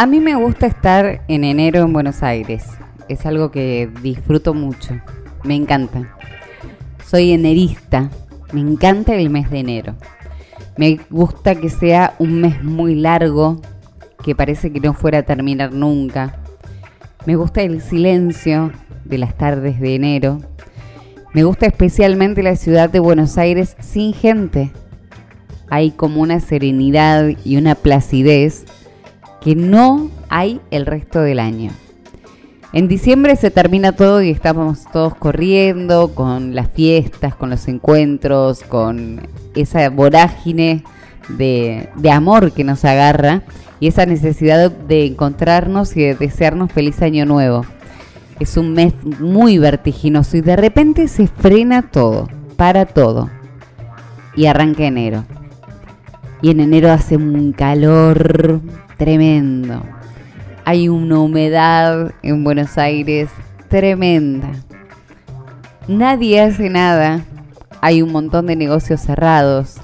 A mí me gusta estar en enero en Buenos Aires. Es algo que disfruto mucho. Me encanta. Soy enerista. Me encanta el mes de enero. Me gusta que sea un mes muy largo, que parece que no fuera a terminar nunca. Me gusta el silencio de las tardes de enero. Me gusta especialmente la ciudad de Buenos Aires sin gente. Hay como una serenidad y una placidez que no hay el resto del año. En diciembre se termina todo y estamos todos corriendo con las fiestas, con los encuentros, con esa vorágine de, amor que nos agarra y esa necesidad de encontrarnos y de desearnos feliz año nuevo. Es un mes muy vertiginoso y de repente se frena todo, para todo y arranca enero. Y en enero hace un calor tremendo. Hay una humedad en Buenos Aires tremenda. Nadie hace nada. Hay un montón de negocios cerrados.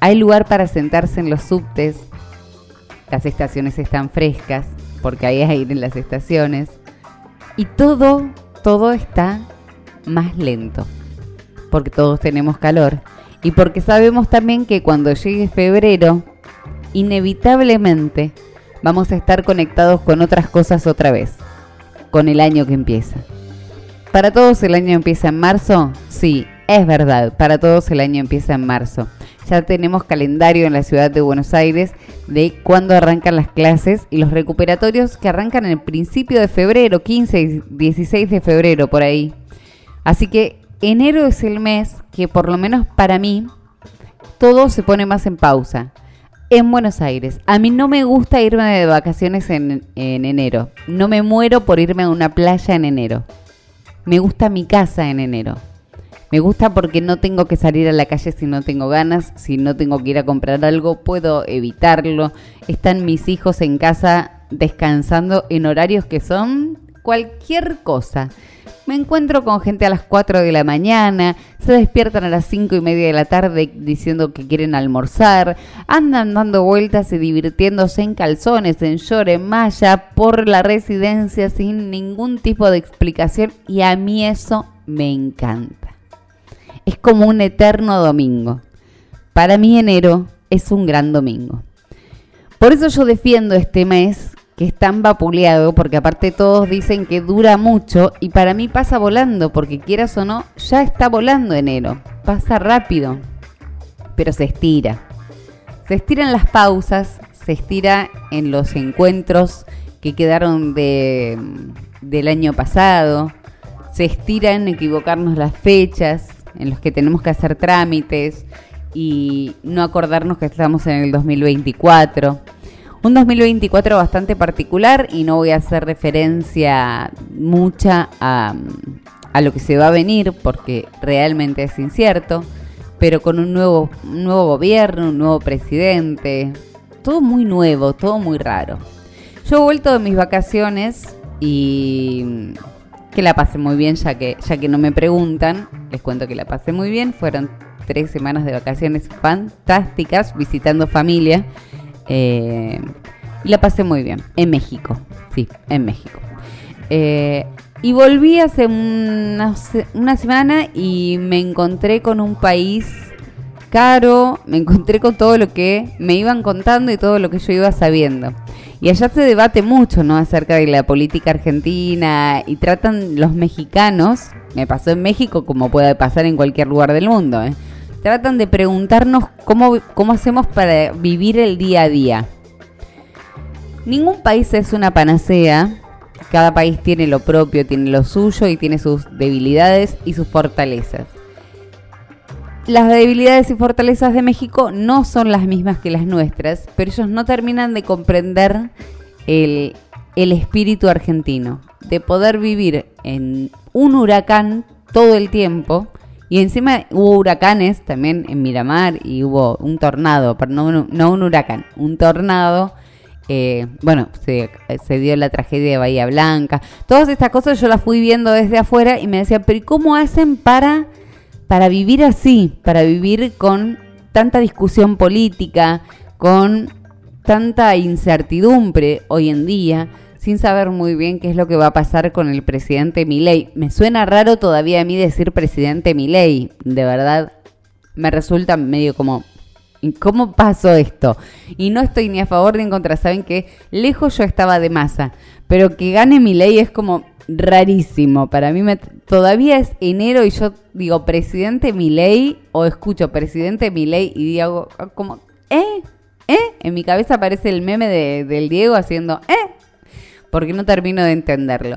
Hay lugar para sentarse en los subtes. Las estaciones están frescas porque hay aire en las estaciones. Y todo, todo está más lento. Porque todos tenemos calor. Y porque sabemos también que cuando llegue febrero, inevitablemente vamos a estar conectados con otras cosas otra vez, con el año que empieza. ¿Para todos el año empieza en marzo? Sí, es verdad, para todos el año empieza en marzo. Ya tenemos calendario en la ciudad de Buenos Aires de cuándo arrancan las clases y los recuperatorios que arrancan en el principio de febrero, 15 y 16 de febrero, por ahí. Así que enero es el mes que por lo menos para mí todo se pone más en pausa en Buenos Aires. A mí no me gusta irme de vacaciones en, enero. No me muero por irme a una playa en enero. Me gusta mi casa en enero. Me gusta porque no tengo que salir a la calle si no tengo ganas, si no tengo que ir a comprar algo, puedo evitarlo. Están mis hijos en casa descansando en horarios que son cualquier cosa. Me encuentro con gente a las 4 de la mañana, se despiertan a las 5 y media de la tarde diciendo que quieren almorzar, andan dando vueltas y divirtiéndose en calzones, en short, en malla, por la residencia sin ningún tipo de explicación y a mí eso me encanta. Es como un eterno domingo. Para mí enero es un gran domingo. Por eso yo defiendo este mes es tan vapuleado, porque aparte todos dicen que dura mucho y para mí pasa volando, porque quieras o no, ya está volando enero, pasa rápido, pero se estira. Se estiran las pausas, se estira en los encuentros que quedaron de, del año pasado, se estira en equivocarnos las fechas, en los que tenemos que hacer trámites y no acordarnos que estamos en el 2024 un 2024 bastante particular y no voy a hacer referencia mucha a, lo que se va a venir porque realmente es incierto, pero con un nuevo, nuevo gobierno, un nuevo presidente, todo muy nuevo, todo muy raro. Yo he vuelto de mis vacaciones y que la pasé muy bien, ya que, ya que no me preguntan, les cuento que la pasé muy bien, fueron tres semanas de vacaciones fantásticas visitando familia eh, y la pasé muy bien. En México. Sí, en México. Eh, y volví hace una, una semana y me encontré con un país caro, me encontré con todo lo que me iban contando y todo lo que yo iba sabiendo. Y allá se debate mucho, ¿no? Acerca de la política argentina y tratan los mexicanos, me pasó en México como puede pasar en cualquier lugar del mundo, ¿eh? Tratan de preguntarnos cómo, cómo hacemos para vivir el día a día. Ningún país es una panacea, cada país tiene lo propio, tiene lo suyo y tiene sus debilidades y sus fortalezas. Las debilidades y fortalezas de México no son las mismas que las nuestras, pero ellos no terminan de comprender el, el espíritu argentino, de poder vivir en un huracán todo el tiempo Y encima hubo huracanes también en Miramar y hubo un tornado, pero no, un huracán, un tornado. Eh, bueno, se, dio la tragedia de Bahía Blanca. Todas estas cosas yo las fui viendo desde afuera y me decía, pero ¿y cómo hacen para, para vivir así? Para vivir con tanta discusión política, con tanta incertidumbre hoy en día sin saber muy bien qué es lo que va a pasar con el presidente Milei. Me suena raro todavía a mí decir presidente Milei, de verdad me resulta medio como ¿cómo pasó esto? Y no estoy ni a favor ni en contra, saben que lejos yo estaba de masa, pero que gane Milei es como rarísimo. Para mí me, todavía es enero y yo digo presidente Milei o escucho presidente Milei y digo como ¿eh? ¿eh? En mi cabeza aparece el meme de, del Diego haciendo ¿eh? Porque no termino de entenderlo.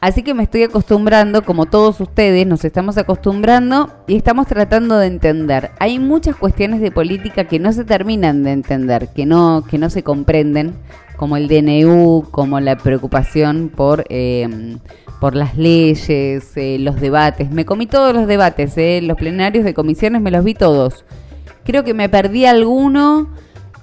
Así que me estoy acostumbrando, como todos ustedes, nos estamos acostumbrando y estamos tratando de entender. Hay muchas cuestiones de política que no se terminan de entender, que no, que no se comprenden, como el DNU, como la preocupación por, eh, por las leyes, eh, los debates. Me comí todos los debates, eh, los plenarios de comisiones me los vi todos. Creo que me perdí alguno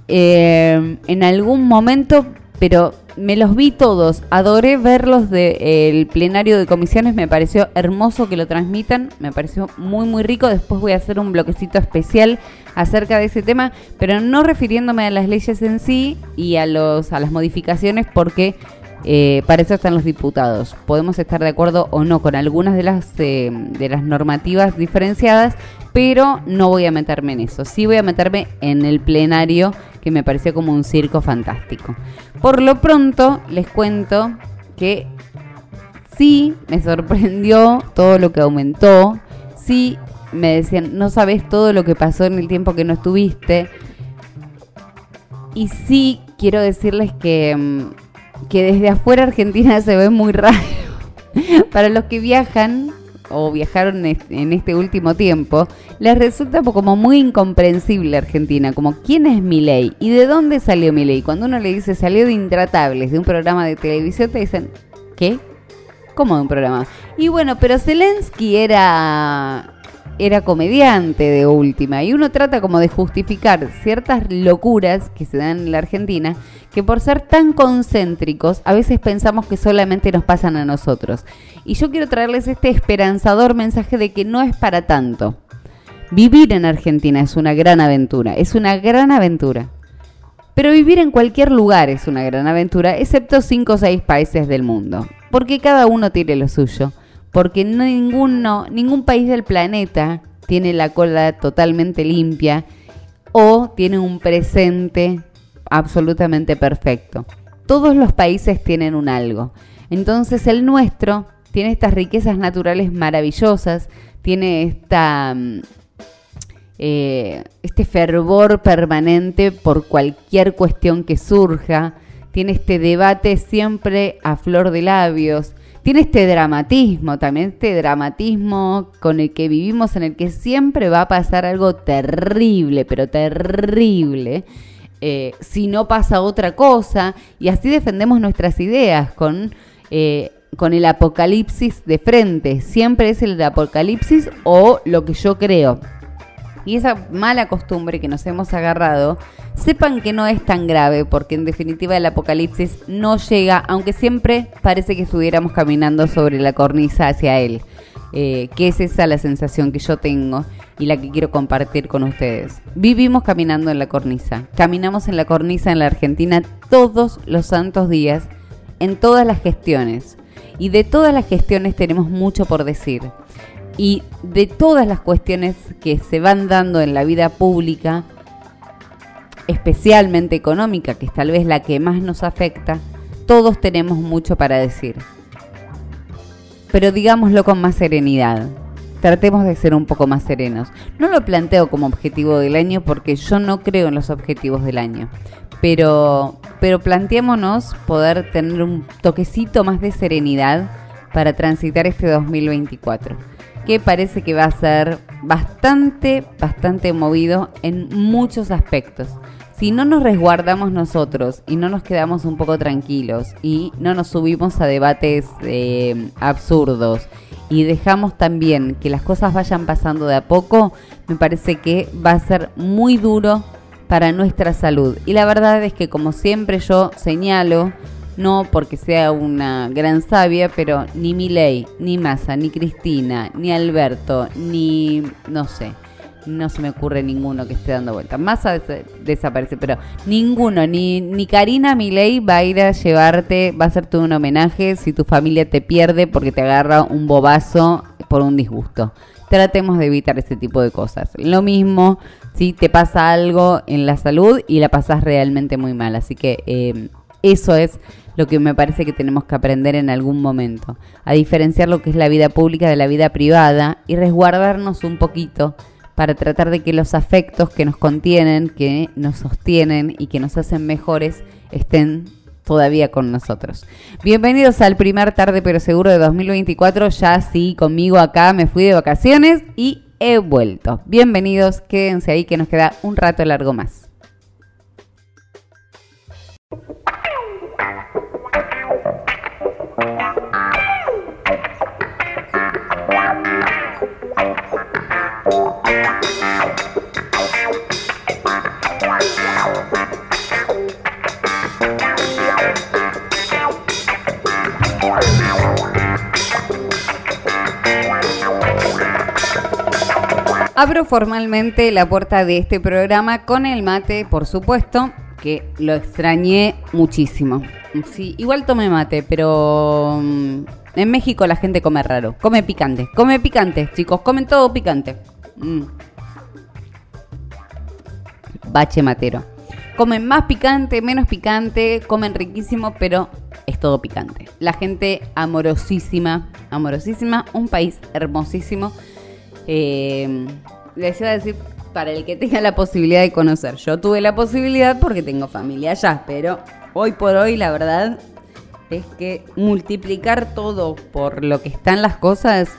en algún momento, pero me los vi todos, adoré verlos del plenario de comisiones, me pareció hermoso que lo transmitan, me pareció muy muy rico, después voy a hacer un bloquecito especial acerca de ese tema, pero no refiriéndome a las leyes en sí y a, los, a las modificaciones porque eh, para eso están los diputados. Podemos estar de acuerdo o no con algunas de las, eh, de las normativas diferenciadas, pero no voy a meterme en eso. Sí voy a meterme en el plenario, que me pareció como un circo fantástico. Por lo pronto, les cuento que sí me sorprendió todo lo que aumentó. Sí me decían, no sabes todo lo que pasó en el tiempo que no estuviste. Y sí quiero decirles que mm, que desde afuera Argentina se ve muy raro. Para los que viajan o viajaron en este último tiempo, les resulta como muy incomprensible Argentina, como quién es Milei y de dónde salió Milei. Cuando uno le dice salió de Intratables, de un programa de televisión, te dicen, ¿qué? ¿Cómo de un programa? Y bueno, pero Zelensky era era comediante de última y uno trata como de justificar ciertas locuras que se dan en la Argentina que por ser tan concéntricos a veces pensamos que solamente nos pasan a nosotros. Y yo quiero traerles este esperanzador mensaje de que no es para tanto. Vivir en Argentina es una gran aventura, es una gran aventura. Pero vivir en cualquier lugar es una gran aventura, excepto 5 o 6 países del mundo, porque cada uno tiene lo suyo porque ningún país del planeta tiene la cola totalmente limpia o tiene un presente absolutamente perfecto. Todos los países tienen un algo. Entonces el nuestro tiene estas riquezas naturales maravillosas, tiene esta, mm, eh, este fervor permanente por cualquier cuestión que surja, tiene este debate siempre a flor de labios, tiene este dramatismo, también este dramatismo con el que vivimos, en el que siempre va a pasar algo terrible, pero terrible. Eh, si no pasa otra cosa, y así defendemos nuestras ideas con, eh, con el apocalipsis de frente. Siempre es el apocalipsis o lo que yo creo y esa mala costumbre que nos hemos agarrado, sepan que no es tan grave, porque en definitiva el apocalipsis no llega, aunque siempre parece que estuviéramos caminando sobre la cornisa hacia él. Eh, que es esa la sensación que yo tengo y la que quiero compartir con ustedes. Vivimos caminando en la cornisa, caminamos en la cornisa en la Argentina todos los santos días, en todas las gestiones. Y de todas las gestiones tenemos mucho por decir y de todas las cuestiones que se van dando en la vida pública, especialmente económica, que es tal vez la que más nos afecta, todos tenemos mucho para decir. Pero digámoslo con más serenidad. Tratemos de ser un poco más serenos. No lo planteo como objetivo del año porque yo no creo en los objetivos del año. Pero, pero planteémonos poder tener un toquecito más de serenidad para transitar este 2024 que parece que va a ser bastante, bastante movido en muchos aspectos. si no nos resguardamos nosotros y no nos quedamos un poco tranquilos y no nos subimos a debates eh, absurdos y dejamos también que las cosas vayan pasando de a poco, me parece que va a ser muy duro para nuestra salud. Y la verdad es que como siempre yo señalo, no porque sea una gran sabia, pero ni Milei, ni Massa, ni Cristina, ni Alberto, ni no sé, no se me ocurre ninguno que esté dando vuelta. Massa desaparece, pero ninguno, ni, ni Karina Milei va a ir a llevarte, va a hacerte un homenaje si tu familia te pierde porque te agarra un bobazo por un disgusto. Tratemos de evitar ese tipo de cosas. Lo mismo si te pasa algo en la salud y la pasas realmente muy mal. Así que eh, eso es lo que me parece que tenemos que aprender en algún momento, a diferenciar lo que es la vida pública de la vida privada y resguardarnos un poquito para tratar de que los afectos que nos contienen, que nos sostienen y que nos hacen mejores estén todavía con nosotros. Bienvenidos al primer tarde pero seguro de 2024, ya sí, conmigo acá me fui de vacaciones y he vuelto. Bienvenidos, quédense ahí que nos queda un rato largo más. Abro formalmente la puerta de este programa con el mate, por supuesto, que lo extrañé muchísimo. Sí, igual tomé mate, pero mm, en México la gente come raro, come picante, come picante, chicos, comen todo picante. Mm. Bache matero. Comen más picante, menos picante, comen riquísimo, pero es todo picante. La gente amorosísima, amorosísima, un país hermosísimo eh, les iba a decir para el que tenga la posibilidad de conocer. Yo tuve la posibilidad porque tengo familia allá, pero hoy por hoy la verdad es que multiplicar todo por lo que están las cosas,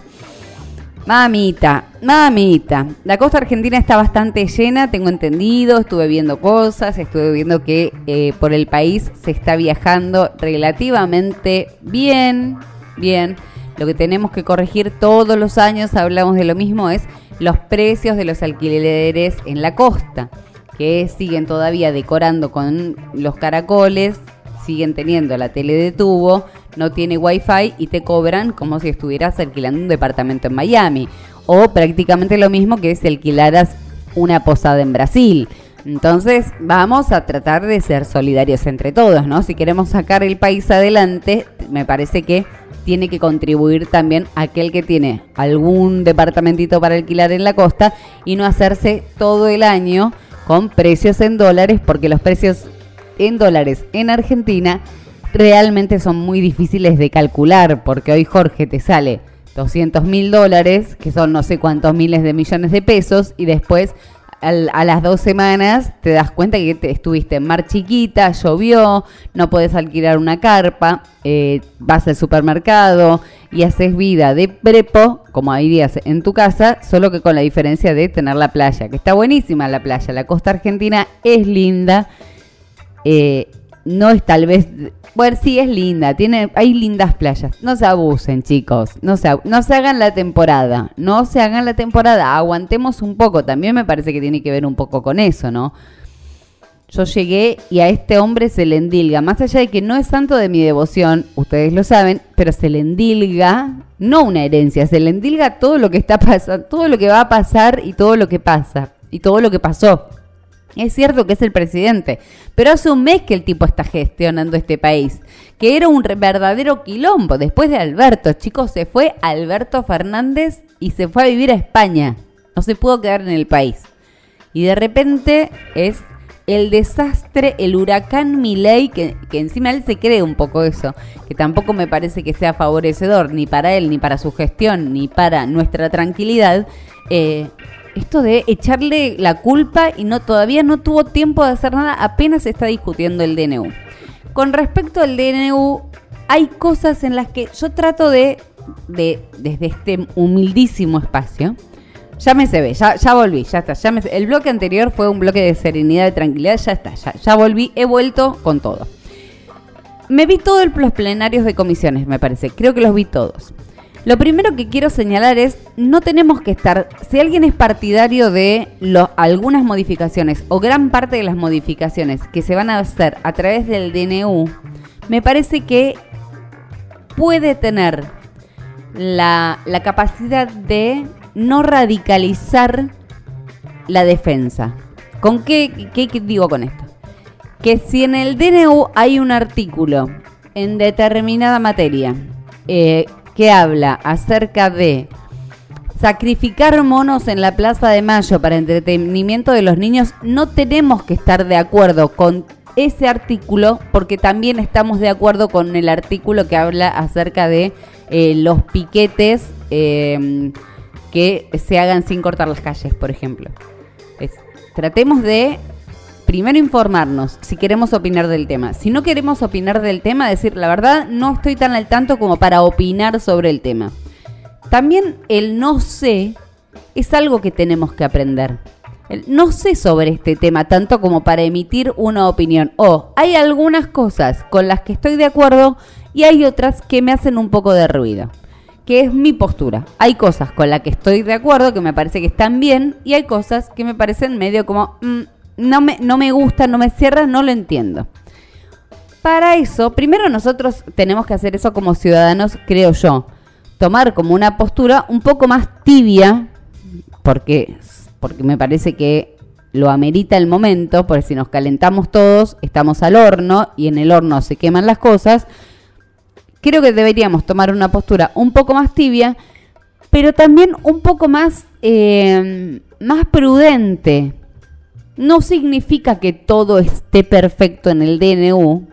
mamita, mamita. La costa argentina está bastante llena, tengo entendido, estuve viendo cosas, estuve viendo que eh, por el país se está viajando relativamente bien, bien. Lo que tenemos que corregir todos los años, hablamos de lo mismo, es los precios de los alquileres en la costa, que siguen todavía decorando con los caracoles, siguen teniendo la tele de tubo, no tiene wifi y te cobran como si estuvieras alquilando un departamento en Miami. O prácticamente lo mismo que si alquilaras una posada en Brasil. Entonces vamos a tratar de ser solidarios entre todos, ¿no? Si queremos sacar el país adelante, me parece que tiene que contribuir también aquel que tiene algún departamentito para alquilar en la costa y no hacerse todo el año con precios en dólares, porque los precios en dólares en Argentina realmente son muy difíciles de calcular, porque hoy Jorge te sale 200 mil dólares, que son no sé cuántos miles de millones de pesos, y después a las dos semanas te das cuenta que te estuviste en mar chiquita, llovió, no puedes alquilar una carpa, eh, vas al supermercado y haces vida de prepo, como irías en tu casa, solo que con la diferencia de tener la playa, que está buenísima la playa, la costa argentina es linda. Eh, no es tal vez, bueno, sí es linda, tiene, hay lindas playas. No se abusen, chicos, no se, no se hagan la temporada, no se hagan la temporada, aguantemos un poco. También me parece que tiene que ver un poco con eso, ¿no? Yo llegué y a este hombre se le endilga, más allá de que no es santo de mi devoción, ustedes lo saben, pero se le endilga, no una herencia, se le endilga todo lo que está pasando, todo lo que va a pasar y todo lo que pasa, y todo lo que pasó. Es cierto que es el presidente, pero hace un mes que el tipo está gestionando este país, que era un verdadero quilombo. Después de Alberto, chicos, se fue Alberto Fernández y se fue a vivir a España. No se pudo quedar en el país. Y de repente es el desastre, el huracán Milei, que, encima él se cree un poco eso, que tampoco me parece que sea favorecedor ni para él, ni para su gestión, ni para nuestra tranquilidad. Eh, esto de echarle la culpa y no todavía no tuvo tiempo de hacer nada, apenas está discutiendo el DNU. Con respecto al DNU, hay cosas en las que yo trato de, de desde este humildísimo espacio, Ya me se ve, ya, ya volví, ya está. Ya el bloque anterior fue un bloque de serenidad, de tranquilidad, ya está, ya, ya volví, he vuelto con todo. Me vi todos los plenarios de comisiones, me parece. Creo que los vi todos. Lo primero que quiero señalar es, no tenemos que estar, si alguien es partidario de algunas modificaciones o gran parte de las modificaciones que se van a hacer a través del DNU, me parece que puede tener la, capacidad de no radicalizar la defensa. ¿Con qué, qué, digo con esto? Que si en el DNU hay un artículo en determinada materia eh, que habla acerca de sacrificar monos en la Plaza de Mayo para entretenimiento de los niños, no tenemos que estar de acuerdo con ese artículo porque también estamos de acuerdo con el artículo que habla acerca de eh, los piquetes eh, que se hagan sin cortar las calles, por ejemplo. tratemos de primero informarnos si queremos opinar del tema. Si no queremos opinar del tema, decir la verdad, no estoy tan al tanto como para opinar sobre el tema. También el no sé es algo que tenemos que aprender. El no sé sobre este tema tanto como para emitir una opinión. O hay algunas cosas con las que estoy de acuerdo y hay otras que me hacen un poco de ruido. Que es mi postura. Hay cosas con las que estoy de acuerdo, que me parece que están bien, y hay cosas que me parecen medio como, mm, no me, no me gusta, no me cierra, no lo entiendo. Para eso, primero nosotros tenemos que hacer eso como ciudadanos, creo yo. Tomar como una postura un poco más tibia, porque, porque me parece que lo amerita el momento, porque si nos calentamos todos, estamos al horno y en el horno se queman las cosas. Creo que deberíamos tomar una postura un poco más tibia, pero también un poco más, eh, más prudente no significa que todo esté perfecto en el DNU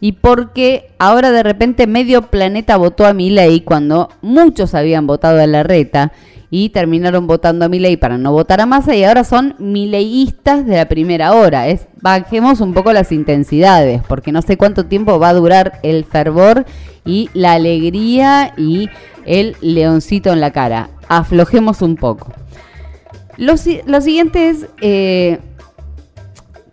y porque ahora de repente medio planeta votó a mi ley cuando muchos habían votado a la reta y terminaron votando a mi ley para no votar a Massa y ahora son mileístas de la primera hora. Bajemos un poco las intensidades porque no sé cuánto tiempo va a durar el fervor y la alegría y el leoncito en la cara. Aflojemos un poco. Lo, siguiente es eh,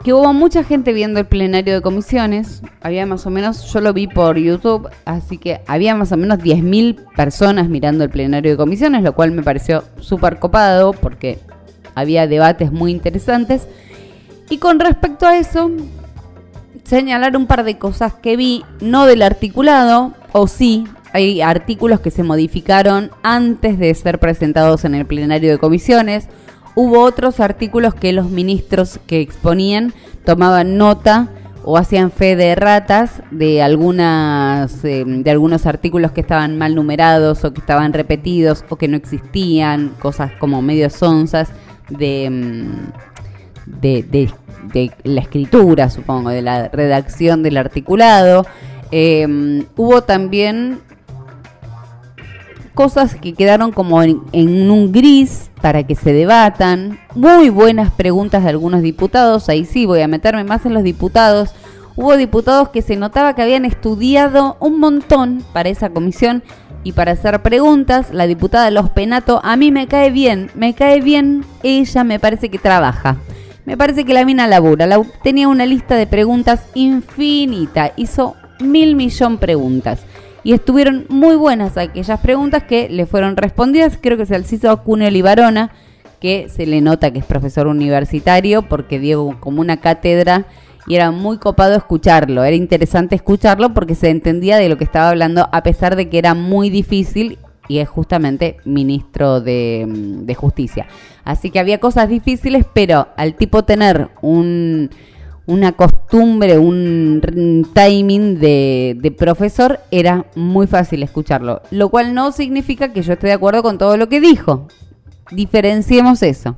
que hubo mucha gente viendo el plenario de comisiones. Había más o menos, yo lo vi por YouTube, así que había más o menos 10.000 personas mirando el plenario de comisiones, lo cual me pareció súper copado porque había debates muy interesantes. Y con respecto a eso, señalar un par de cosas que vi, no del articulado, o sí, hay artículos que se modificaron antes de ser presentados en el plenario de comisiones Hubo otros artículos que los ministros que exponían tomaban nota o hacían fe de ratas de algunas eh, de algunos artículos que estaban mal numerados o que estaban repetidos o que no existían, cosas como medio sonzas de, mm, de, la escritura, supongo, de la redacción del articulado. Eh, hubo también cosas que quedaron como en, un gris para que se debatan. Muy buenas preguntas de algunos diputados. Ahí sí voy a meterme más en los diputados. Hubo diputados que se notaba que habían estudiado un montón para esa comisión y para hacer preguntas. La diputada Los Penato, a mí me cae bien, me cae bien. Ella me parece que trabaja. Me parece que la mina labura. tenía una lista de preguntas infinita. Hizo mil millón preguntas y estuvieron muy buenas aquellas preguntas que le fueron respondidas. Creo que se Alciso Cuneo Libarona, que se le nota que es profesor universitario porque dio como una cátedra y era muy copado escucharlo. Era interesante escucharlo porque se entendía de lo que estaba hablando a pesar de que era muy difícil y es justamente ministro de, de Justicia. Así que había cosas difíciles, pero al tipo tener un una costumbre, un timing de, profesor, era muy fácil escucharlo. Lo cual no significa que yo esté de acuerdo con todo lo que dijo. Diferenciemos eso.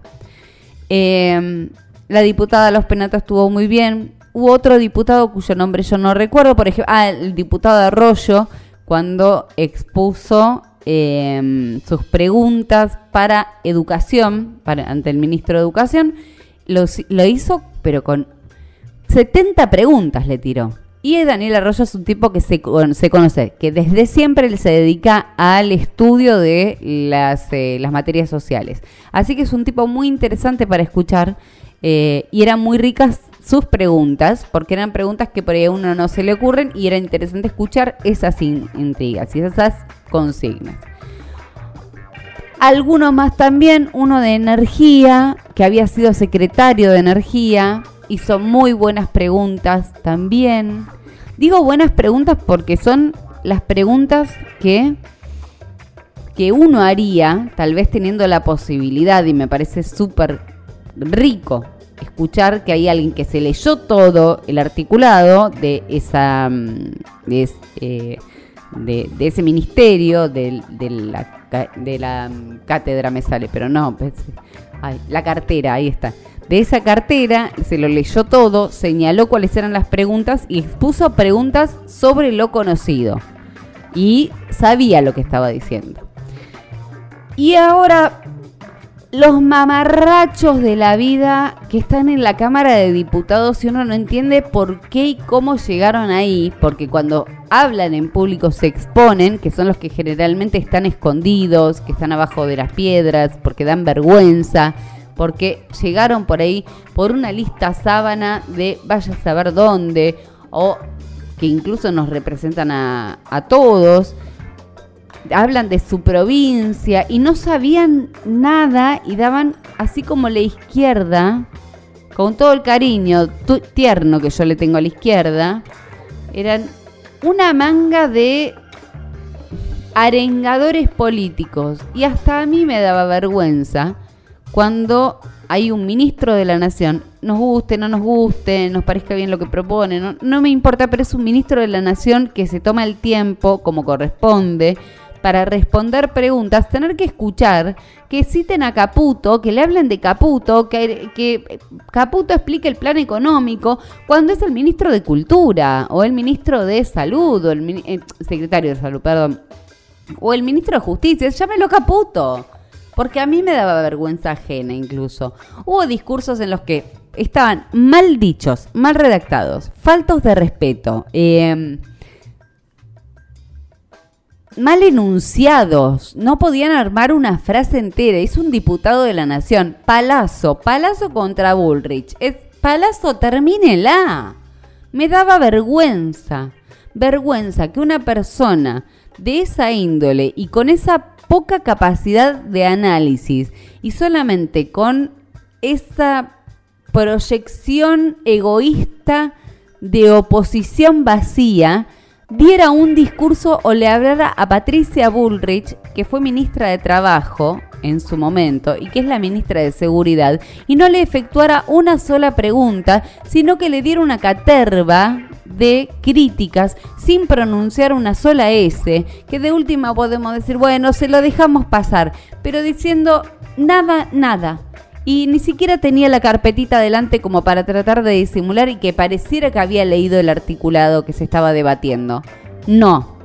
Em, la diputada Los Penatos estuvo muy bien. Hubo otro diputado cuyo nombre yo no recuerdo, por ejemplo, ah, el diputado Arroyo, cuando expuso em, sus preguntas para educación, ante el ministro de Educación, lo hizo, pero con 70 preguntas le tiró. Y Daniel Arroyo es un tipo que se, se conoce, que desde siempre se dedica al estudio de las, eh, las materias sociales. Así que es un tipo muy interesante para escuchar eh, y eran muy ricas sus preguntas, porque eran preguntas que por ahí a uno no se le ocurren y era interesante escuchar esas intrigas y esas consignas. Alguno más también, uno de energía, que había sido secretario de energía, hizo muy buenas preguntas también. Digo buenas preguntas porque son las preguntas que, que uno haría, tal vez teniendo la posibilidad, y me parece súper rico escuchar que hay alguien que se leyó todo el articulado de esa mm, eh, de, ese ministerio de, la, de la mm, cátedra me sale pero no pues, la cartera ahí está de esa cartera se lo leyó todo señaló cuáles eran las preguntas y expuso preguntas sobre lo conocido. Y sabía lo que estaba diciendo. Y ahora los mamarrachos de la vida que están en la Cámara de Diputados y uno no entiende por qué y cómo llegaron ahí, porque cuando hablan en público se exponen, que son los que generalmente están escondidos, que están abajo de las piedras, porque dan vergüenza, porque llegaron por ahí por una lista sábana de vaya a saber dónde, o que incluso nos representan a, a todos. Hablan de su provincia y no sabían nada y daban así como la izquierda, con todo el cariño tierno que yo le tengo a la izquierda, eran una manga de arengadores políticos. Y hasta a mí me daba vergüenza cuando hay un ministro de la nación, nos guste, no nos guste, nos parezca bien lo que propone, no, no me importa, pero es un ministro de la nación que se toma el tiempo como corresponde para responder preguntas, tener que escuchar que citen a Caputo, que le hablen de Caputo, que, Caputo explique el plan económico, cuando es el ministro de Cultura, o el ministro de Salud, o el eh, secretario de Salud, perdón, o el ministro de Justicia, llámelo Caputo. Porque a mí me daba vergüenza ajena incluso. Hubo discursos en los que estaban mal dichos, mal redactados, faltos de respeto. Eh, mal enunciados, no podían armar una frase entera. Es un diputado de la nación. Palazo, Palazo contra Bullrich. Es Palazo, termínela. Me daba vergüenza, vergüenza que una persona de esa índole y con esa poca capacidad de análisis y solamente con esa proyección egoísta de oposición vacía, diera un discurso o le hablara a Patricia Bullrich, que fue ministra de Trabajo en su momento y que es la ministra de Seguridad, y no le efectuara una sola pregunta, sino que le diera una caterva de críticas sin pronunciar una sola S, que de última podemos decir, bueno, se lo dejamos pasar, pero diciendo nada, nada y ni siquiera tenía la carpetita delante como para tratar de disimular y que pareciera que había leído el articulado que se estaba debatiendo. No.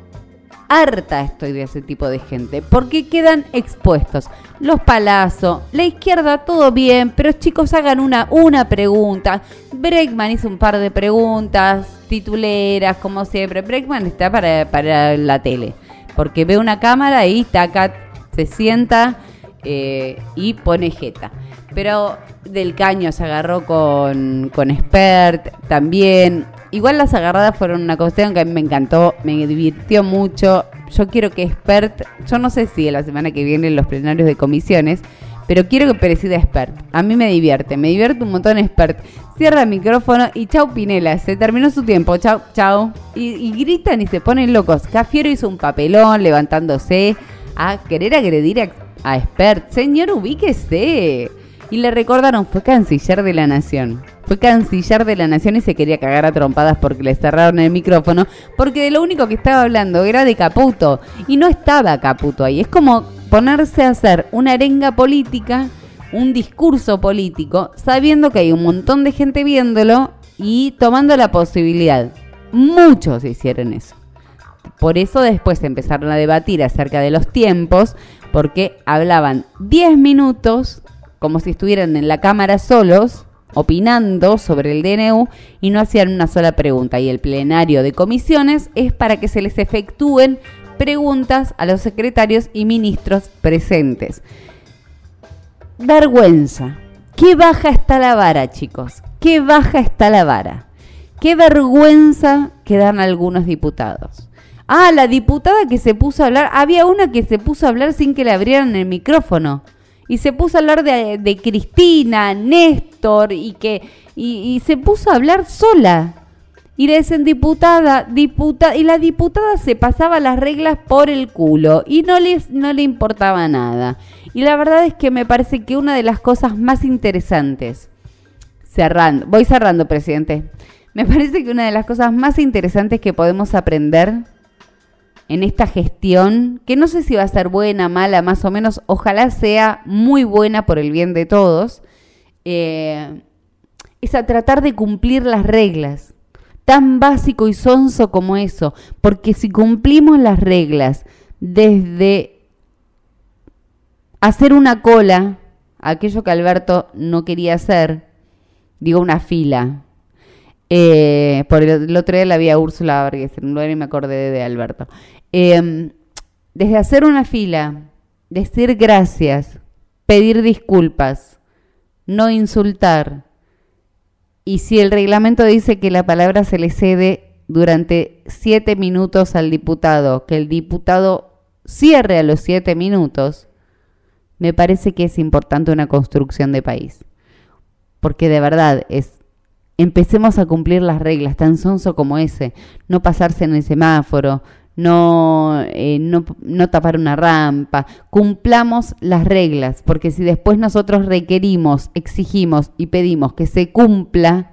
Harta estoy de ese tipo de gente, porque quedan expuestos. Los palazos, la izquierda, todo bien, pero chicos, hagan una, una pregunta. Breckman hizo un par de preguntas, tituleras, como siempre. Breckman está para, para la tele, porque ve una cámara y taca, se sienta eh, y pone jeta. Pero del caño se agarró con, con Expert también. Igual las agarradas fueron una cuestión que a mí me encantó, me divirtió mucho. Yo quiero que Expert, yo no sé si la semana que viene los plenarios de comisiones, pero quiero que presida Expert. A mí me divierte, me divierte un montón Expert. Cierra el micrófono y chau Pinela, se terminó su tiempo, chau, chau. Y, gritan y se ponen locos. Cafiero hizo un papelón levantándose a querer agredir a, a Expert. Señor, ubíquese. Y le recordaron, fue canciller de la nación. Fue canciller de la nación y se quería cagar a trompadas porque le cerraron el micrófono. Porque de lo único que estaba hablando era de Caputo. Y no estaba Caputo ahí. Es como ponerse a hacer una arenga política, un discurso político, sabiendo que hay un montón de gente viéndolo y tomando la posibilidad. Muchos hicieron eso. Por eso después empezaron a debatir acerca de los tiempos, porque hablaban 10 minutos como si estuvieran en la cámara solos opinando sobre el DNU y no hacían una sola pregunta. Y el plenario de comisiones es para que se les efectúen preguntas a los secretarios y ministros presentes. Vergüenza. Qué baja está la vara, chicos. Qué baja está la vara. Qué vergüenza que dan algunos diputados. Ah, la diputada que se puso a hablar, había una que se puso a hablar sin que le abrieran el micrófono. Y se puso a hablar de, Cristina, Néstor, y que. Y, se puso a hablar sola. Y le dicen diputada, diputada, y la diputada se pasaba las reglas por el culo y no, les, no le importaba nada. Y la verdad es que me parece que una de las cosas más interesantes, cerrando, voy cerrando, presidente, me parece que una de las cosas más interesantes que podemos aprender en esta gestión, que no sé si va a ser buena, mala, más o menos, ojalá sea muy buena por el bien de todos, eh, es a tratar de cumplir las reglas. Tan básico y sonso como eso, porque si cumplimos las reglas desde hacer una cola, aquello que Alberto no quería hacer, digo una fila, eh, por el, otro día la vi a Úrsula Vargas en me acordé de Alberto. Em, desde hacer una fila, decir gracias, pedir disculpas, no insultar, y si el reglamento dice que la palabra se le cede durante siete minutos al diputado, que el diputado cierre a los siete minutos, me parece que es importante una construcción de país. Porque de verdad es empecemos a cumplir las reglas, tan sonso como ese, no pasarse en el semáforo, no, eh, no, no, tapar una rampa, cumplamos las reglas, porque si después nosotros requerimos, exigimos y pedimos que se cumpla,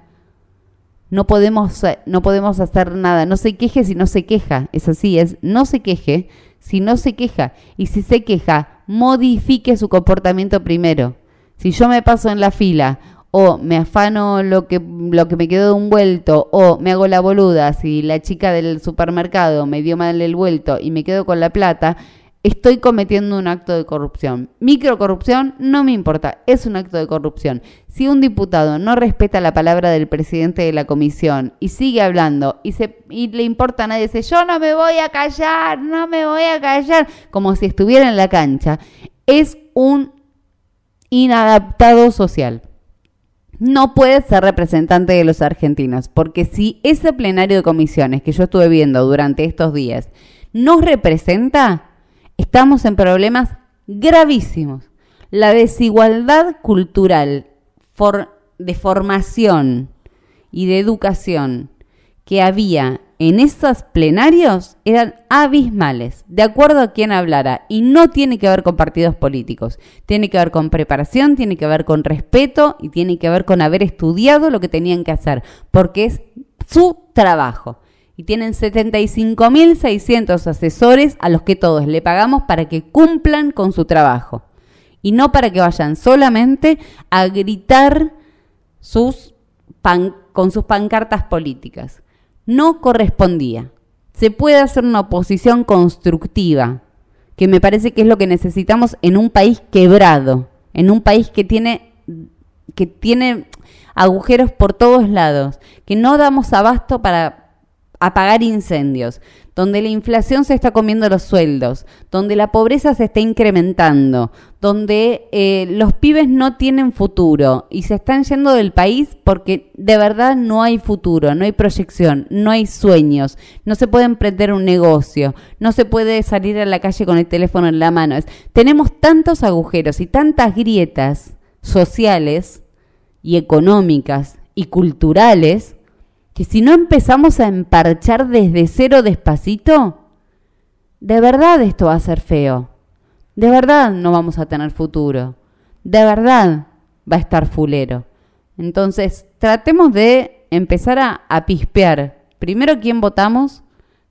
no podemos, eh, no podemos hacer nada. No se queje si no se queja, es así, es no se queje si no se queja. Y si se queja, modifique su comportamiento primero. Si yo me paso en la fila o me afano lo que, lo que me quedó de un vuelto, o me hago la boluda si la chica del supermercado me dio mal el vuelto y me quedo con la plata, estoy cometiendo un acto de corrupción. Microcorrupción no me importa, es un acto de corrupción. Si un diputado no respeta la palabra del presidente de la comisión y sigue hablando y, se, y le importa a nadie, dice yo no me voy a callar, no me voy a callar, como si estuviera en la cancha, es un inadaptado social no puede ser representante de los argentinos, porque si ese plenario de comisiones que yo estuve viendo durante estos días nos representa, estamos en problemas gravísimos. La desigualdad cultural de formación y de educación que había en esos plenarios eran abismales, de acuerdo a quien hablara, y no tiene que ver con partidos políticos, tiene que ver con preparación, tiene que ver con respeto y tiene que ver con haber estudiado lo que tenían que hacer, porque es su trabajo. Y tienen 75.600 asesores a los que todos le pagamos para que cumplan con su trabajo. Y no para que vayan solamente a gritar sus con sus pancartas políticas no correspondía. Se puede hacer una oposición constructiva, que me parece que es lo que necesitamos en un país quebrado, en un país que tiene, que tiene agujeros por todos lados, que no damos abasto para apagar incendios, donde la inflación se está comiendo los sueldos, donde la pobreza se está incrementando, donde eh, los pibes no tienen futuro y se están yendo del país porque de verdad no hay futuro, no hay proyección, no hay sueños, no se puede emprender un negocio, no se puede salir a la calle con el teléfono en la mano. tenemos tantos agujeros y tantas grietas sociales y económicas y culturales que si no empezamos a emparchar desde cero despacito, de verdad esto va a ser feo. De verdad no vamos a tener futuro. De verdad va a estar fulero. Entonces, tratemos de empezar a, pispear. Primero, quién votamos.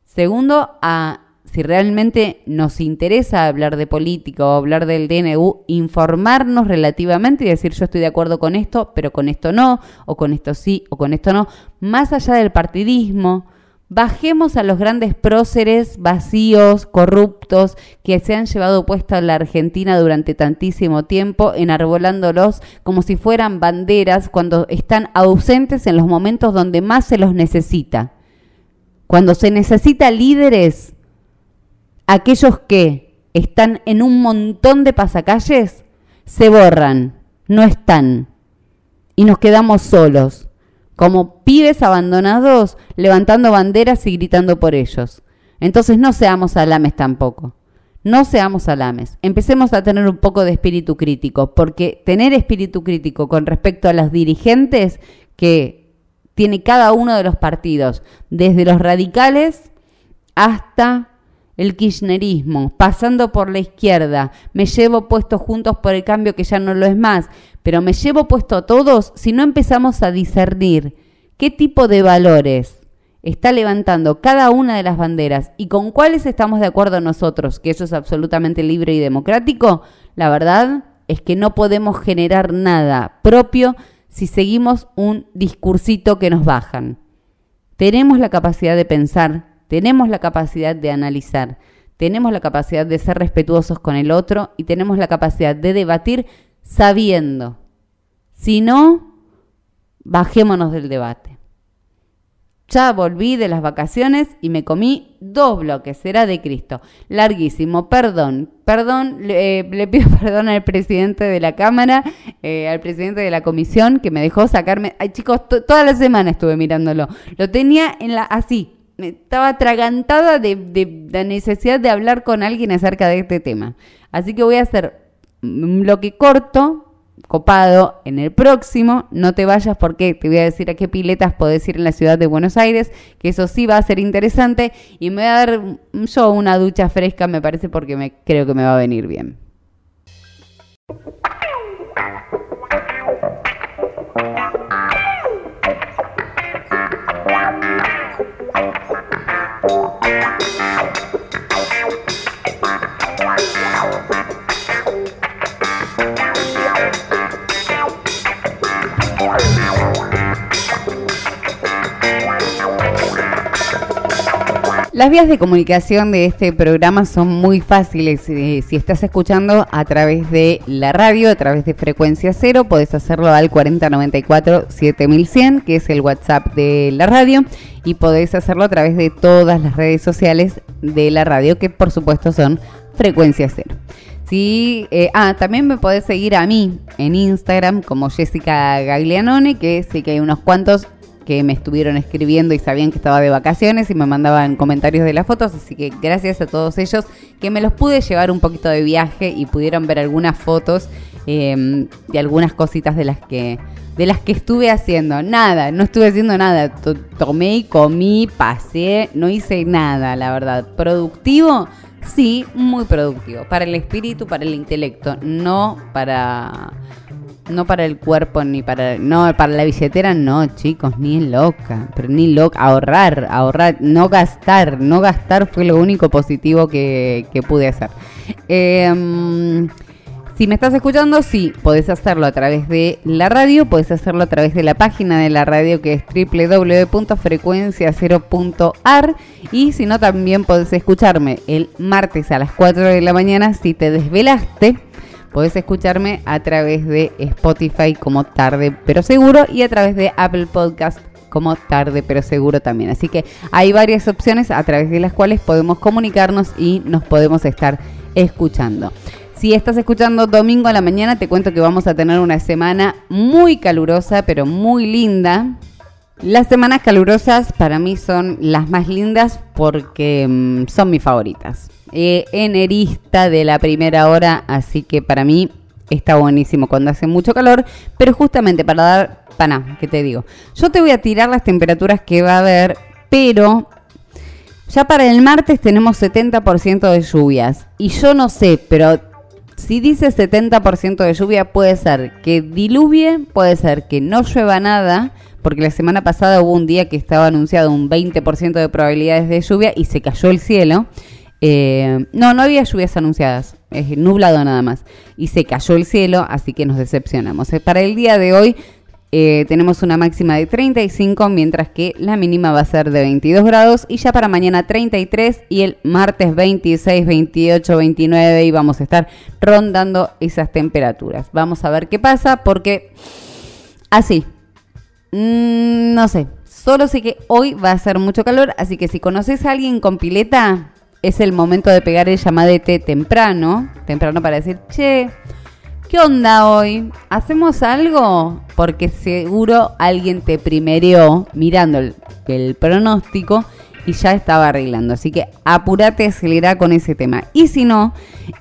Segundo, a si realmente nos interesa hablar de política o hablar del DNU, informarnos relativamente y decir yo estoy de acuerdo con esto, pero con esto no, o con esto sí, o con esto no, más allá del partidismo, Bajemos a los grandes próceres vacíos, corruptos, que se han llevado puesta la Argentina durante tantísimo tiempo, enarbolándolos como si fueran banderas cuando están ausentes en los momentos donde más se los necesita. Cuando se necesita líderes, aquellos que están en un montón de pasacalles, se borran, no están. Y nos quedamos solos como pibes abandonados levantando banderas y gritando por ellos. Entonces no seamos alames tampoco. No seamos alames. Empecemos a tener un poco de espíritu crítico, porque tener espíritu crítico con respecto a los dirigentes que tiene cada uno de los partidos, desde los radicales hasta el kirchnerismo, pasando por la izquierda, me llevo puesto juntos por el cambio que ya no lo es más, pero me llevo puesto a todos si no empezamos a discernir qué tipo de valores está levantando cada una de las banderas y con cuáles estamos de acuerdo nosotros, que eso es absolutamente libre y democrático, la verdad es que no podemos generar nada propio si seguimos un discursito que nos bajan. Tenemos la capacidad de pensar, tenemos la capacidad de analizar, tenemos la capacidad de ser respetuosos con el otro y tenemos la capacidad de debatir sabiendo. Si no, bajémonos del debate. Ya volví de las vacaciones y me comí dos bloques, será de Cristo. Larguísimo, perdón, perdón, le, pido perdón al presidente de la Cámara, eh, al presidente de la comisión que me dejó sacarme. Ay chicos, toda la semana estuve mirándolo. Lo tenía en la así, estaba atragantada de, de la necesidad de hablar con alguien acerca de este tema. Así que voy a hacer lo que corto, copado, en el próximo. No te vayas porque te voy a decir a qué piletas podés ir en la ciudad de Buenos Aires, que eso sí va a ser interesante. Y me voy a dar yo una ducha fresca, me parece, porque creo que me va a venir bien. Thank you. Las vías de comunicación de este programa son muy fáciles. Eh, si estás escuchando a través de la radio, a través de frecuencia cero, podés hacerlo al 4094-7100, que es el WhatsApp de la radio, y podés hacerlo a través de todas las redes sociales de la radio, que por supuesto son frecuencia cero. Sí, eh, ah, también me podés seguir a mí en Instagram como Jessica Gaglianone, que sé que hay unos cuantos que me estuvieron escribiendo y sabían que estaba de vacaciones y me mandaban comentarios de las fotos, así que gracias a todos ellos que me los pude llevar un poquito de viaje y pudieron ver algunas fotos eh, de algunas cositas de las que de las que estuve haciendo. Nada, no estuve haciendo nada. Tomé y comí, pasé, no hice nada, la verdad. ¿Productivo? Sí, muy productivo. Para el espíritu, para el intelecto, no para no para el cuerpo ni para no para la billetera no chicos ni loca pero ni loca ahorrar ahorrar no gastar no gastar fue lo único positivo que, pude hacer. Em, si me estás escuchando, sí, podés hacerlo a través de la radio, podés hacerlo a través de la página de la radio que es www.frecuenciacero.ar y si no, también podés escucharme el martes a las 4 de la mañana si te desvelaste Podés escucharme a través de Spotify como tarde pero seguro y a través de Apple Podcast como tarde pero seguro también. Así que hay varias opciones a través de las cuales podemos comunicarnos y nos podemos estar escuchando. Si estás escuchando domingo a la mañana, te cuento que vamos a tener una semana muy calurosa, pero muy linda. Las semanas calurosas para mí son las más lindas porque mm, son mis favoritas eh, enerista de la primera hora, así que para mí está buenísimo cuando hace mucho calor, pero justamente para dar, pana, ¿qué te digo? Yo te voy a tirar las temperaturas que va a haber, pero ya para el martes tenemos 70% de lluvias y yo no sé, pero si dice 70% de lluvia puede ser que diluvie, puede ser que no llueva nada, porque la semana pasada hubo un día que estaba anunciado un 20% de probabilidades de lluvia y se cayó el cielo. Eh, no, no había lluvias anunciadas, es nublado nada más. Y se cayó el cielo, así que nos decepcionamos. Eh, para el día de hoy eh, tenemos una máxima de 35, mientras que la mínima va a ser de 22 grados. Y ya para mañana 33 y el martes 26, 28, 29 y vamos a estar rondando esas temperaturas. Vamos a ver qué pasa porque así, mm, no sé, solo sé que hoy va a ser mucho calor, así que si conoces a alguien con pileta, es el momento de pegar el llamadete temprano, temprano para decir, che, ¿qué onda hoy? ¿Hacemos algo? Porque seguro alguien te primereó mirando el, pronóstico y ya estaba arreglando. Así que apúrate, acelera con ese tema. Y si no,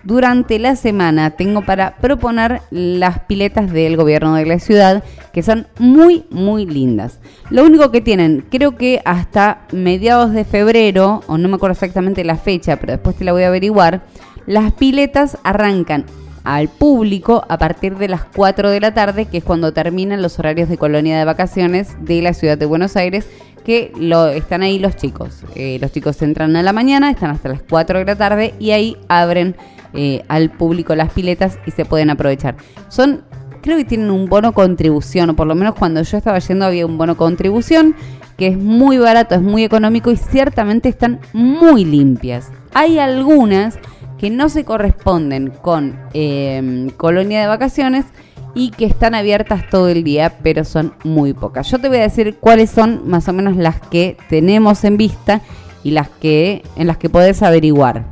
durante la semana tengo para proponer las piletas del gobierno de la ciudad, que son muy, muy lindas. Lo único que tienen, creo que hasta mediados de febrero, o no me acuerdo exactamente la fecha, pero después te la voy a averiguar, las piletas arrancan al público a partir de las 4 de la tarde, que es cuando terminan los horarios de colonia de vacaciones de la ciudad de Buenos Aires, que lo, están ahí los chicos. Eh, los chicos entran a la mañana, están hasta las 4 de la tarde y ahí abren eh, al público las piletas y se pueden aprovechar. Son, creo que tienen un bono contribución, o por lo menos cuando yo estaba yendo había un bono contribución, que es muy barato, es muy económico y ciertamente están muy limpias. Hay algunas que no se corresponden con em, colonia de vacaciones y que están abiertas todo el día, pero son muy pocas. Yo te voy a decir cuáles son más o menos las que tenemos en vista y las que en las que podés averiguar.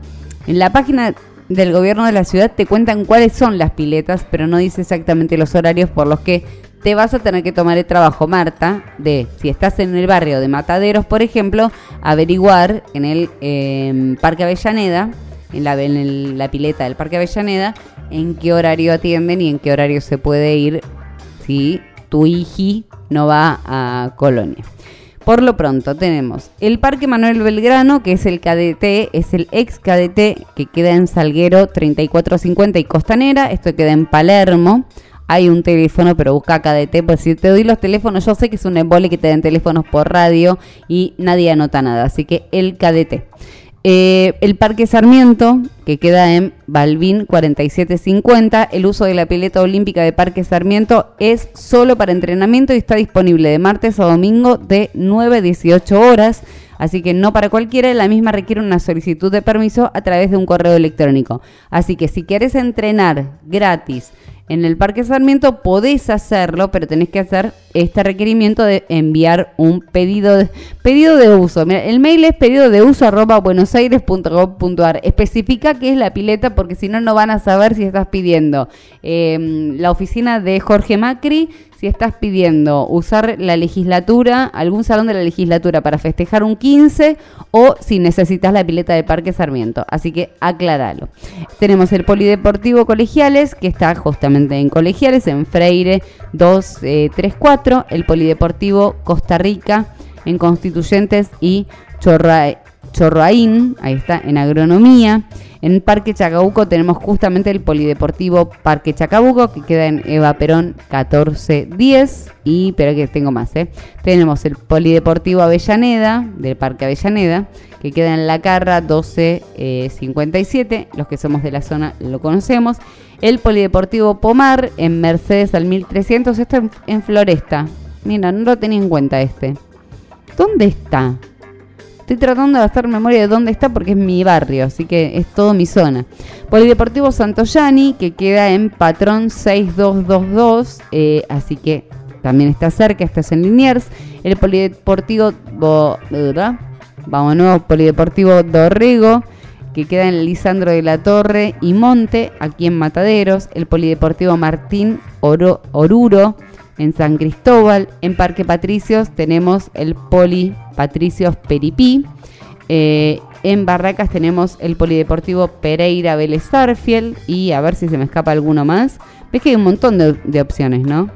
En la página del gobierno de la ciudad te cuentan cuáles son las piletas, pero no dice exactamente los horarios por los que te vas a tener que tomar el trabajo, Marta, de si estás en el barrio de Mataderos, por ejemplo, averiguar en el em, Parque Avellaneda en la, pileta del Parque Avellaneda, en qué horario atienden y en qué horario se puede ir si tu hiji no va a Colonia. Por lo pronto tenemos el Parque Manuel Belgrano, que es el KDT, es el ex KDT que queda en Salguero 3450 y Costanera, esto queda en Palermo. Hay un teléfono, pero busca KDT, pues si te doy los teléfonos, yo sé que es un embole que te den teléfonos por radio y nadie anota nada, así que el KDT. Eh, el Parque Sarmiento, que queda en Balvin 4750, el uso de la pileta olímpica de Parque Sarmiento es solo para entrenamiento y está disponible de martes a domingo de 9 a 18 horas. Así que no para cualquiera, la misma requiere una solicitud de permiso a través de un correo electrónico. Así que si quieres entrenar gratis en el Parque Sarmiento podés hacerlo, pero tenés que hacer este requerimiento de enviar un pedido de, pedido de uso. Mira, el mail es pedido de uso arroba buenosaires.gov.ar. Especifica qué es la pileta porque si no, no van a saber si estás pidiendo em, la oficina de Jorge Macri si estás pidiendo usar la legislatura, algún salón de la legislatura para festejar un 15 o si necesitas la pileta de Parque Sarmiento. Así que acláralo. Tenemos el Polideportivo Colegiales, que está justamente en Colegiales, en Freire 234, el Polideportivo Costa Rica, en Constituyentes y Chorraín, ahí está, en Agronomía. En Parque Chacabuco tenemos justamente el Polideportivo Parque Chacabuco, que queda en Eva Perón 1410. Y, pero que tengo más, ¿eh? Tenemos el Polideportivo Avellaneda, del Parque Avellaneda, que queda en La Carra 1257. Eh, Los que somos de la zona lo conocemos. El Polideportivo Pomar, en Mercedes al 1300. Esto en, en Floresta. Mira, no lo tenía en cuenta este. ¿Dónde está? Estoy tratando de hacer memoria de dónde está porque es mi barrio, así que es todo mi zona. Polideportivo Santoyani, que queda en Patrón 6222, eh, así que también está cerca, estás en Liniers. El Polideportivo, vamos nuevo, Polideportivo Dorrego, que queda en Lisandro de la Torre y Monte, aquí en Mataderos. El Polideportivo Martín Oruro, en San Cristóbal. En Parque Patricios tenemos el Poli Patricios Peripí. Eh, en Barracas tenemos el Polideportivo Pereira Vélez Y a ver si se me escapa alguno más. Ves que hay un montón de, opciones, ¿no?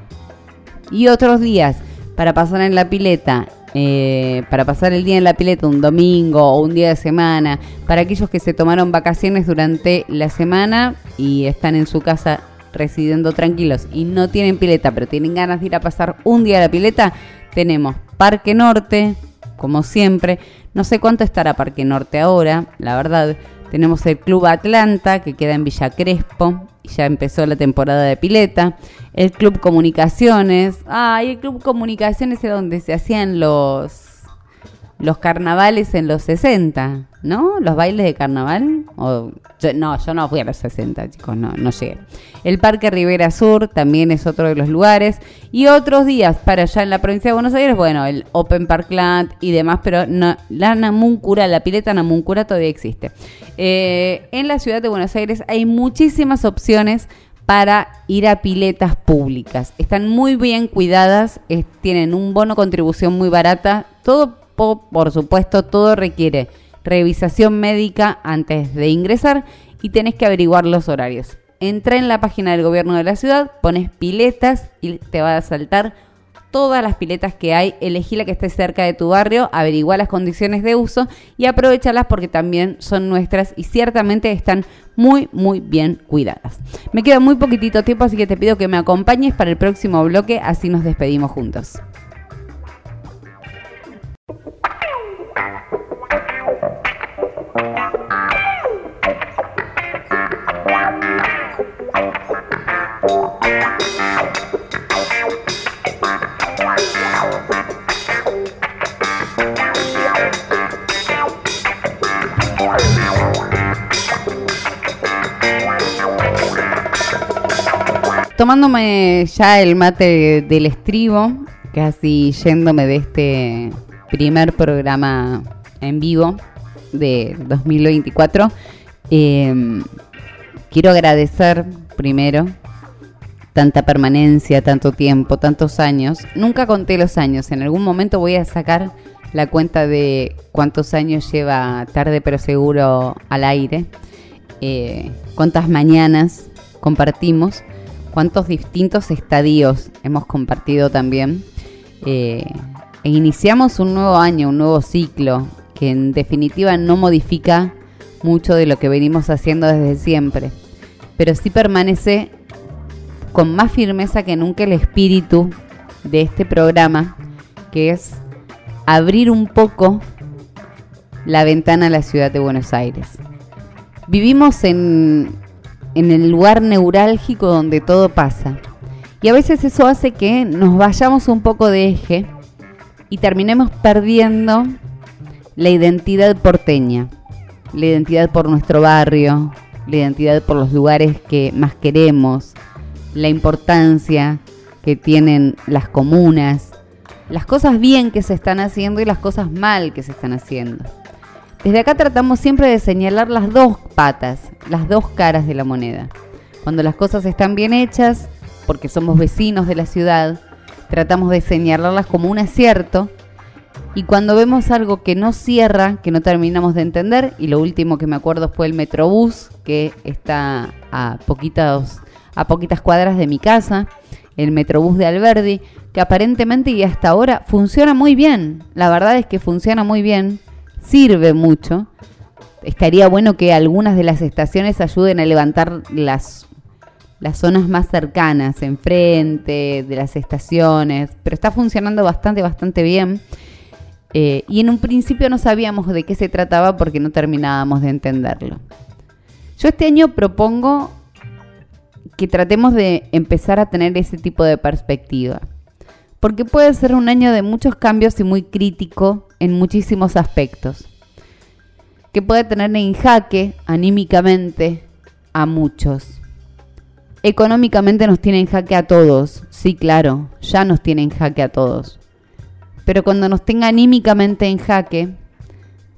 Y otros días para pasar en la pileta eh, para pasar el día en la pileta, un domingo o un día de semana, para aquellos que se tomaron vacaciones durante la semana y están en su casa residiendo tranquilos y no tienen pileta, pero tienen ganas de ir a pasar un día a la pileta, tenemos Parque Norte, como siempre. No sé cuánto estará Parque Norte ahora, la verdad. Tenemos el Club Atlanta, que queda en Villa Crespo, y ya empezó la temporada de pileta. El Club Comunicaciones. Ah, y el Club Comunicaciones era donde se hacían los los carnavales en los 60, ¿no? Los bailes de carnaval. O, no, yo no fui a los 60, chicos, no, no llegué. El Parque Rivera Sur también es otro de los lugares. Y otros días para allá en la provincia de Buenos Aires, bueno, el Open Parkland y demás, pero no, la Namuncura, la pileta Namuncura todavía existe. Eh, en la ciudad de Buenos Aires hay muchísimas opciones para ir a piletas públicas. Están muy bien cuidadas, tienen un bono contribución muy barata, todo por supuesto, todo requiere revisación médica antes de ingresar y tenés que averiguar los horarios. Entra en la página del gobierno de la ciudad, pones piletas y te va a saltar todas las piletas que hay, elegí la que esté cerca de tu barrio, averigua las condiciones de uso y aprovechalas porque también son nuestras y ciertamente están muy muy bien cuidadas. Me queda muy poquitito tiempo, así que te pido que me acompañes para el próximo bloque, así nos despedimos juntos. Tomándome ya el mate del estribo, casi yéndome de este primer programa en vivo de 2024, em, quiero agradecer primero tanta permanencia, tanto tiempo, tantos años. Nunca conté los años, en algún momento voy a sacar la cuenta de cuántos años lleva tarde pero seguro al aire, eh, cuántas mañanas compartimos, cuántos distintos estadios hemos compartido también. Eh, e iniciamos un nuevo año, un nuevo ciclo, que en definitiva no modifica mucho de lo que venimos haciendo desde siempre, pero sí permanece con más firmeza que nunca el espíritu de este programa, que es abrir un poco la ventana a la ciudad de Buenos Aires. Vivimos en, en el lugar neurálgico donde todo pasa. Y a veces eso hace que nos vayamos un poco de eje y terminemos perdiendo la identidad porteña, la identidad por nuestro barrio, la identidad por los lugares que más queremos, la importancia que tienen las comunas, las cosas bien que se están haciendo y las cosas mal que se están haciendo. Desde acá tratamos siempre de señalar las dos patas, las dos caras de la moneda. Cuando las cosas están bien hechas, porque somos vecinos de la ciudad, tratamos de señalarlas como un acierto. Y cuando vemos algo que no cierra, que no terminamos de entender, y lo último que me acuerdo fue el Metrobús, que está a poquitos a poquitas cuadras de mi casa, el Metrobús de Alberdi, que aparentemente y hasta ahora funciona muy bien. La verdad es que funciona muy bien, sirve mucho. Estaría bueno que algunas de las estaciones ayuden a levantar las, las zonas más cercanas, enfrente de las estaciones, pero está funcionando bastante, bastante bien. Eh, y en un principio no sabíamos de qué se trataba porque no terminábamos de entenderlo. Yo este año propongo que tratemos de empezar a tener ese tipo de perspectiva. Porque puede ser un año de muchos cambios y muy crítico en muchísimos aspectos. Que puede tener en jaque anímicamente a muchos. Económicamente nos tiene en jaque a todos. Sí, claro, ya nos tiene en jaque a todos. Pero cuando nos tenga anímicamente en jaque,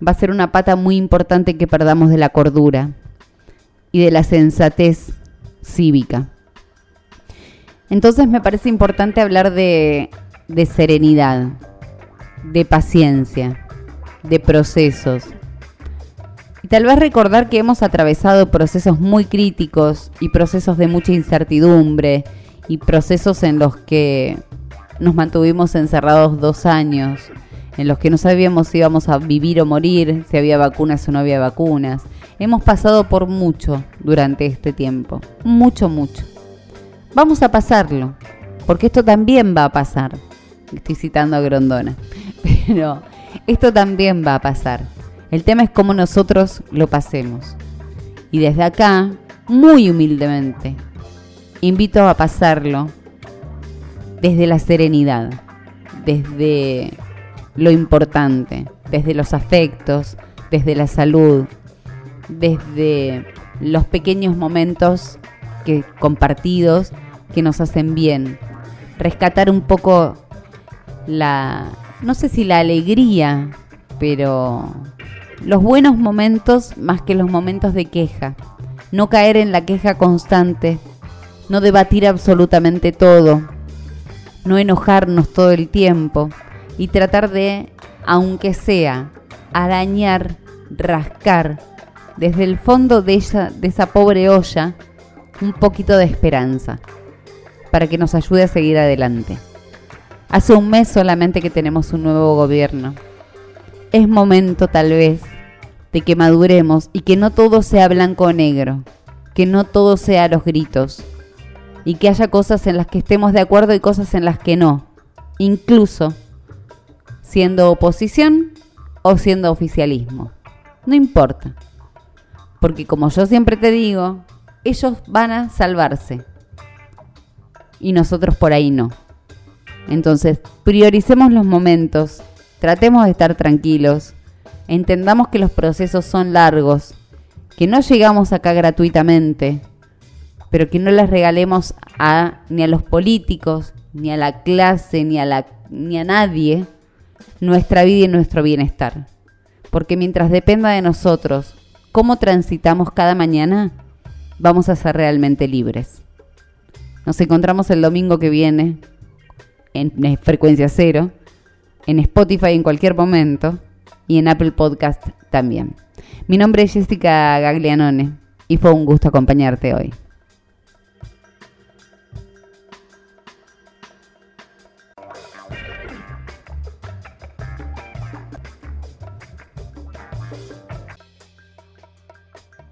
va a ser una pata muy importante que perdamos de la cordura y de la sensatez cívica. Entonces me parece importante hablar de, de serenidad, de paciencia, de procesos. Y tal vez recordar que hemos atravesado procesos muy críticos y procesos de mucha incertidumbre y procesos en los que nos mantuvimos encerrados dos años, en los que no sabíamos si íbamos a vivir o morir, si había vacunas o no había vacunas, Hemos pasado por mucho durante este tiempo, mucho, mucho. Vamos a pasarlo, porque esto también va a pasar. Estoy citando a Grondona, pero esto también va a pasar. El tema es cómo nosotros lo pasemos. Y desde acá, muy humildemente, invito a pasarlo desde la serenidad, desde lo importante, desde los afectos, desde la salud, desde los pequeños momentos que compartidos que nos hacen bien. Rescatar un poco la no sé si la alegría, pero los buenos momentos más que los momentos de queja. No caer en la queja constante, no debatir absolutamente todo, no enojarnos todo el tiempo y tratar de, aunque sea, arañar, rascar desde el fondo de esa, de esa pobre olla un poquito de esperanza para que nos ayude a seguir adelante. Hace un mes solamente que tenemos un nuevo gobierno. Es momento tal vez de que maduremos y que no todo sea blanco o negro, que no todo sea los gritos y que haya cosas en las que estemos de acuerdo y cosas en las que no, incluso siendo oposición o siendo oficialismo. No importa, porque como yo siempre te digo, ellos van a salvarse. Y nosotros por ahí no. Entonces, prioricemos los momentos, tratemos de estar tranquilos, entendamos que los procesos son largos, que no llegamos acá gratuitamente, pero que no les regalemos a, ni a los políticos, ni a la clase, ni a, la, ni a nadie nuestra vida y nuestro bienestar. Porque mientras dependa de nosotros cómo transitamos cada mañana, vamos a ser realmente libres. Nos encontramos el domingo que viene en frecuencia cero, en Spotify en cualquier momento y en Apple Podcast también. Mi nombre es Jessica Gaglianone y fue un gusto acompañarte hoy.